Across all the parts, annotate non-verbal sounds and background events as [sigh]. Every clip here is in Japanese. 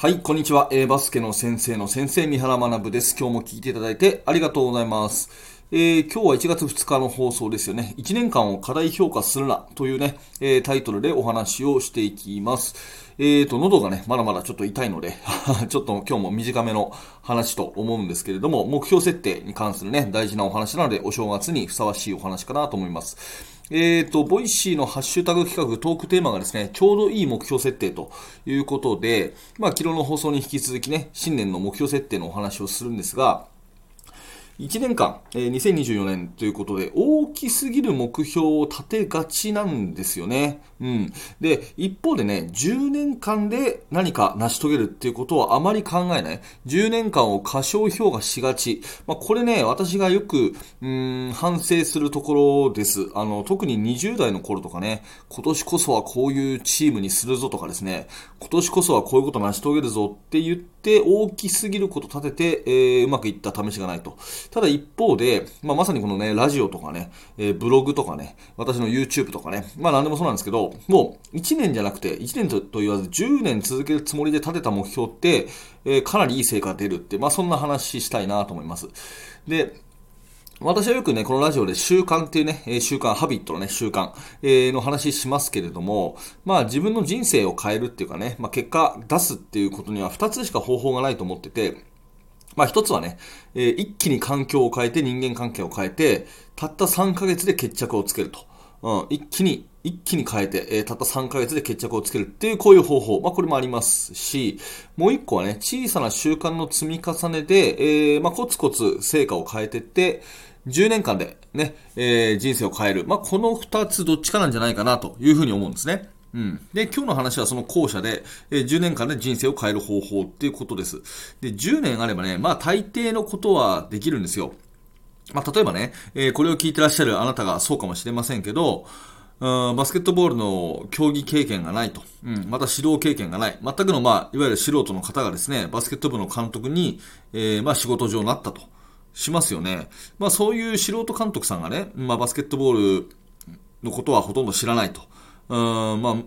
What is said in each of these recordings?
はい、こんにちは。えー、バスケの先生の先生、三原学です。今日も聞いていただいてありがとうございます。えー、今日は1月2日の放送ですよね。1年間を過大評価するなというね、えー、タイトルでお話をしていきます。えーと、喉がね、まだまだちょっと痛いので [laughs] ちょっと今日も短めの話と思うんですけれども、目標設定に関するね、大事なお話なので、お正月にふさわしいお話かなと思います。えっ、ー、と、ボイシーのハッシュタグ企画トークテーマがですね、ちょうどいい目標設定ということで、まあ、昨日の放送に引き続きね、新年の目標設定のお話をするんですが、1年間、えー、2024年ということで、大きすぎる目標を立てがちなんですよね。うん。で、一方でね、10年間で何か成し遂げるっていうことはあまり考えない。10年間を過小評価しがち。まあ、これね、私がよく、うん、反省するところです。あの、特に20代の頃とかね、今年こそはこういうチームにするぞとかですね、今年こそはこういうこと成し遂げるぞって言って大きすぎること立てて、えー、うまくいった試しがないと。ただ一方で、まあ、まさにこのね、ラジオとかね、えー、ブログとかね、私の YouTube とかね、まあ何でもそうなんですけど、もう1年じゃなくて、1年と言わず10年続けるつもりで立てた目標って、えー、かなりいい成果が出るって、まあそんな話したいなと思います。で、私はよくね、このラジオで習慣っていうね、習慣、ハビットのね、習慣、えー、の話しますけれども、まあ自分の人生を変えるっていうかね、まあ結果出すっていうことには2つしか方法がないと思ってて、まあ一つはね、えー、一気に環境を変えて人間関係を変えて、たった3ヶ月で決着をつけると。うん、一気に、一気に変えて、えー、たった3ヶ月で決着をつけるっていう、こういう方法。まあこれもありますし、もう一個はね、小さな習慣の積み重ねで、えー、まあコツコツ成果を変えてって、10年間でね、えー、人生を変える。まあこの2つどっちかなんじゃないかなというふうに思うんですね。うん。で、今日の話はその後者で、えー、10年間で人生を変える方法っていうことです。で、10年あればね、まあ大抵のことはできるんですよ。まあ例えばね、えー、これを聞いてらっしゃるあなたがそうかもしれませんけど、うんバスケットボールの競技経験がないと。うん、また指導経験がない。全くの、まあ、いわゆる素人の方がですね、バスケット部の監督に、えー、まあ仕事上なったと。しますよね。まあそういう素人監督さんがね、まあバスケットボールのことはほとんど知らないと。うん、まあ、も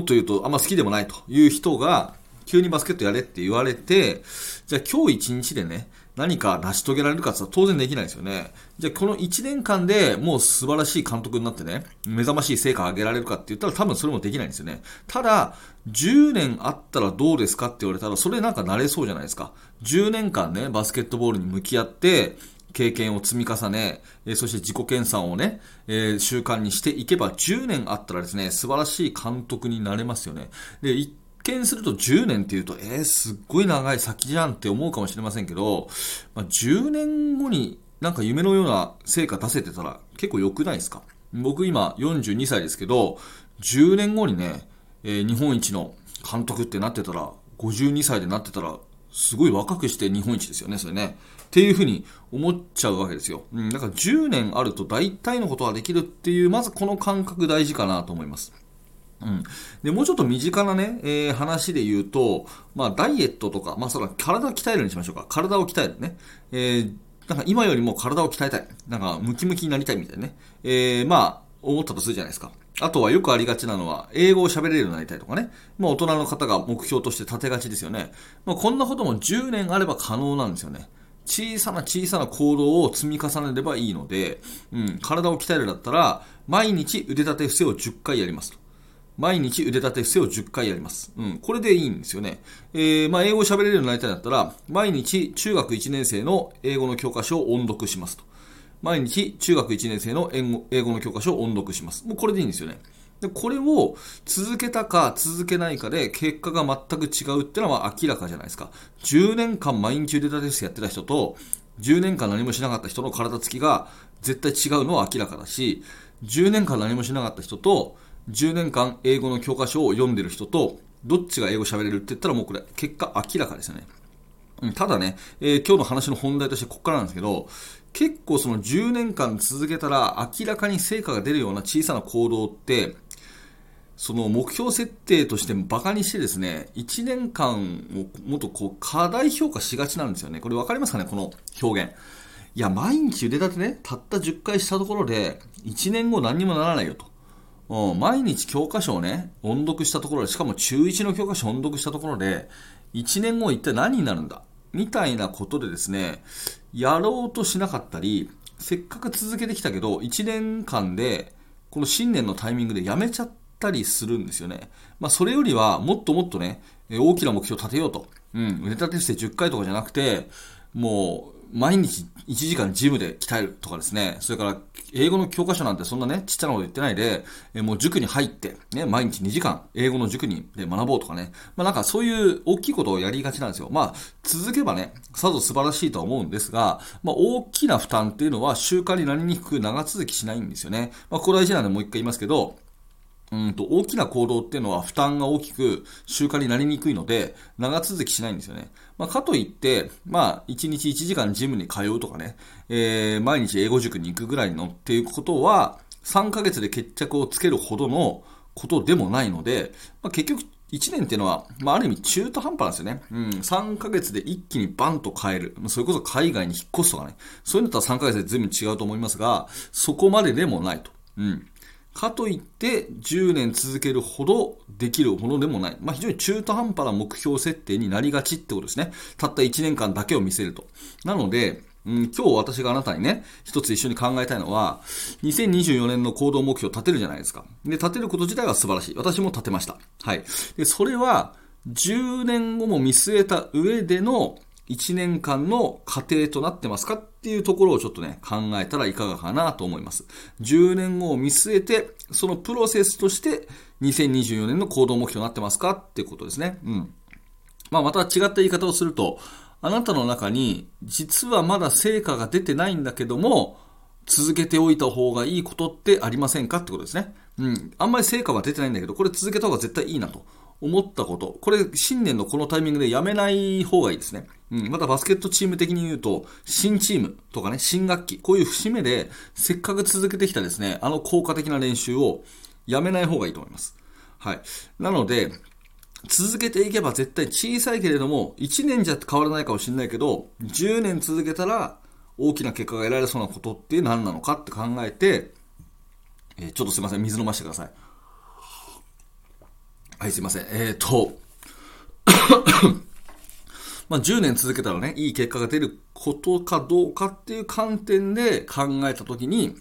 っと言うと、あんま好きでもないという人が、急にバスケットやれって言われて、じゃあ今日一日でね、何か成し遂げられるかって当然できないですよね。じゃあこの1年間でもう素晴らしい監督になってね、目覚ましい成果を上げられるかって言ったら多分それもできないんですよね。ただ、10年あったらどうですかって言われたら、それなんか慣れそうじゃないですか。10年間ね、バスケットボールに向き合って、経験を積み重ね、えそして自己研鑽をね、え、習慣にしていけば10年あったらですね、素晴らしい監督になれますよね。で、一見すると10年っていうと、えー、すっごい長い先じゃんって思うかもしれませんけど、まあ、10年後になんか夢のような成果出せてたら結構良くないですか？僕今42歳ですけど、10年後にね、えー、日本一の監督ってなってたら、52歳でなってたら、すごい若くして日本一ですよね、それね。っていうふうに思っちゃうわけですよ。うん、だから10年あると大体のことができるっていう、まずこの感覚大事かなと思います。うん。で、もうちょっと身近なね、えー、話で言うと、まあ、ダイエットとか、まあ、その体鍛えるにしましょうか。体を鍛えるね。えー、なんか今よりも体を鍛えたい。なんかムキムキになりたいみたいなね。えー、まあ、思ったとするじゃないですか。あとはよくありがちなのは、英語を喋れるようになりたいとかね。まあ大人の方が目標として立てがちですよね。まあこんなことも10年あれば可能なんですよね。小さな小さな行動を積み重ねればいいので、うん、体を鍛えるだったら、毎日腕立て伏せを10回やりますと。毎日腕立て伏せを10回やります。うん、これでいいんですよね。えー、まあ、英語を喋れるようになりたいんだったら、毎日中学1年生の英語の教科書を音読しますと。毎日中学1年生の英語の教科書を音読します。もうこれでいいんですよね。で、これを続けたか続けないかで結果が全く違うってのは明らかじゃないですか。10年間毎日腕立て伏せやってた人と、10年間何もしなかった人の体つきが絶対違うのは明らかだし、10年間何もしなかった人と、10年間英語の教科書を読んでる人と、どっちが英語喋れるって言ったらもうこれ結果明らかですよね。ただね、えー、今日の話の本題としてここからなんですけど、結構その10年間続けたら明らかに成果が出るような小さな行動って、その目標設定として馬鹿にしてですね、1年間をもっとこう課題評価しがちなんですよね。これ分かりますかね？この表現。いや、毎日腕立てね、たった10回したところで、1年後何にもならないよと。うん、毎日教科書をね、音読したところで、しかも中1の教科書を音読したところで、1年後一体何になるんだ？みたいなことでですね、やろうとしなかったり、せっかく続けてきたけど、1年間で、この新年のタイミングでやめちゃっったりするんですよね。まあ、それよりは、もっともっとね、大きな目標を立てようと。うん、腕立て伏せ10回とかじゃなくて、もう、毎日1時間ジムで鍛えるとかですね、それから英語の教科書なんてそんなね、ちっちゃなこと言ってないで、えもう塾に入って、ね、毎日2時間英語の塾にで学ぼうとかね、まあなんかそういう大きいことをやりがちなんですよ。まあ続けばね、さぞ素晴らしいとは思うんですが、まあ大きな負担っていうのは習慣になりにくく長続きしないんですよね。まあこれ大事なんでもう一回言いますけど、うんと大きな行動っていうのは負担が大きく習慣になりにくいので長続きしないんですよね。まあ、かといって、まあ、1日1時間ジムに通うとかね、えー、毎日英語塾に行くぐらいのっていうことは3ヶ月で決着をつけるほどのことでもないので、まあ、結局1年っていうのは、まあ、ある意味中途半端なんですよね。うん。3ヶ月で一気にバンと変える。それこそ海外に引っ越すとかね。そういうのとは3ヶ月で随分違うと思いますが、そこまででもないと。うん。かといって10年続けるほどできるものでもない。まあ、非常に中途半端な目標設定になりがちってことですね。たった1年間だけを見せると。なので、うん、今日私があなたにね、一つ一緒に考えたいのは、2024年の行動目標を立てるじゃないですか。で、立てること自体は素晴らしい。私も立てました。はい。で、それは、10年後も見据えた上での1年間の過程となってますかっていうところをちょっとね、考えたらいかがかなと思います。10年後を見据えて、そのプロセスとして2024年の行動目標になってますかっていうことですね。うん。まあ、また違った言い方をすると、あなたの中に実はまだ成果が出てないんだけども、続けておいた方がいいことってありませんかってことですね。うん。あんまり成果は出てないんだけど、これ続けた方が絶対いいなと思ったこと。これ、新年のこのタイミングでやめない方がいいですね。うん。またバスケットチーム的に言うと、新チームとかね、新学期、こういう節目で、せっかく続けてきたですね、あの効果的な練習をやめない方がいいと思います。はい。なので、続けていけば絶対小さいけれども、1年じゃ変わらないかもしれないけど、10年続けたら大きな結果が得られそうなことって何なのかって考えて、えー、ちょっとすいません、水飲ませてください。はい、すいません。えっ、ー、と、[coughs] まあ、10年続けたらね、いい結果が出ることかどうかっていう観点で考えたときに、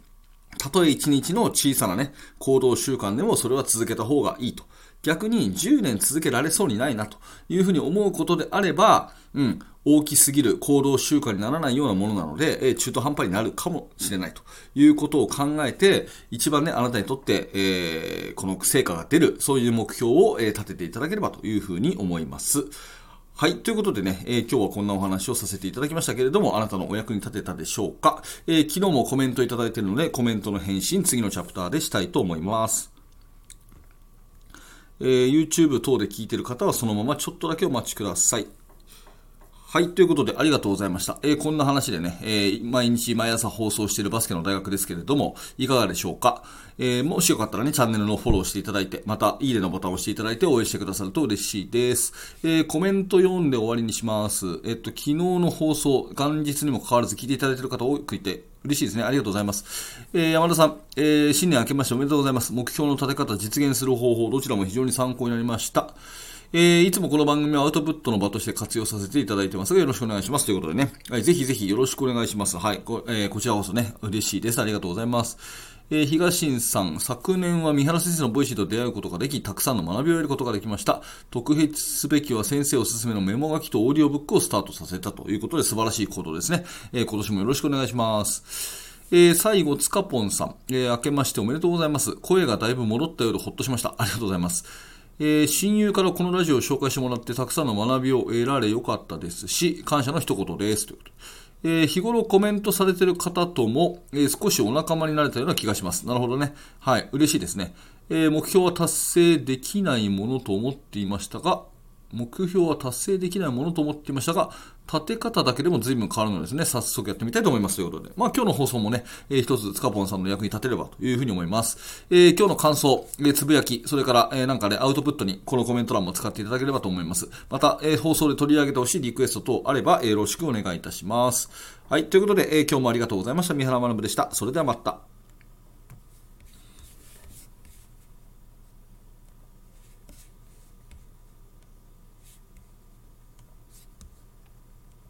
たとえ1日の小さなね、行動習慣でもそれは続けた方がいいと。逆に10年続けられそうにないなというふうに思うことであれば、うん、大きすぎる行動習慣にならないようなものなので、え中途半端になるかもしれないということを考えて、一番ね、あなたにとって、えー、この成果が出る、そういう目標を、え立てていただければというふうに思います。はい。ということでね、えー、今日はこんなお話をさせていただきましたけれども、あなたのお役に立てたでしょうか、えー、昨日もコメントいただいているので、コメントの返信、次のチャプターでしたいと思います。えー、YouTube 等で聞いている方はそのままちょっとだけお待ちください。はい。ということで、ありがとうございました。えー、こんな話でね、えー、毎日毎朝放送しているバスケの大学ですけれども、いかがでしょうか？えー、もしよかったらね、チャンネルのフォローしていただいて、また、いいねのボタンを押していただいて応援してくださると嬉しいです。えコメント読んで終わりにします。えっと、昨日の放送、元日にもかかわらず聞いていただいている方多くいて、嬉しいですね。ありがとうございます。えー、山田さん、えー、新年明けましておめでとうございます。目標の立て方、実現する方法、どちらも非常に参考になりました。えー、いつもこの番組はアウトプットの場として活用させていただいてますが、よろしくお願いします。ということでね、はい、ぜひぜひよろしくお願いします。はい、こ,、えー、こちらこそね、嬉しいです。ありがとうございます。えー、東新さん、昨年は三原先生のボイシーと出会うことができ、たくさんの学びを得ることができました。特筆すべきは先生おすすめのメモ書きとオーディオブックをスタートさせたということで素晴らしい行動ですね。えー、今年もよろしくお願いします。えー、最後、つかぽんさん、えー、明けましておめでとうございます。声がだいぶ戻ったようでほっとしました。ありがとうございます。えー、親友からこのラジオを紹介してもらってたくさんの学びを得られよかったですし、感謝の一言です。ということえー、日頃コメントされてる方とも、えー、少しお仲間になれたような気がします。なるほどね。はい。嬉しいですね。えー、目標は達成できないものと思っていましたが、目標は達成できないものと思っていましたが、立て方だけでも随分変わるのですね、早速やってみたいと思いますということで。まあ今日の放送もね、えー、一つ塚ポンさんの役に立てればというふうに思います。えー、今日の感想、えー、つぶやき、それから、えー、なんかね、アウトプットにこのコメント欄も使っていただければと思います。また、えー、放送で取り上げてほしいリクエスト等あれば、えー、よろしくお願いいたします。はい、ということで、えー、今日もありがとうございました。三原学でした。それではまた。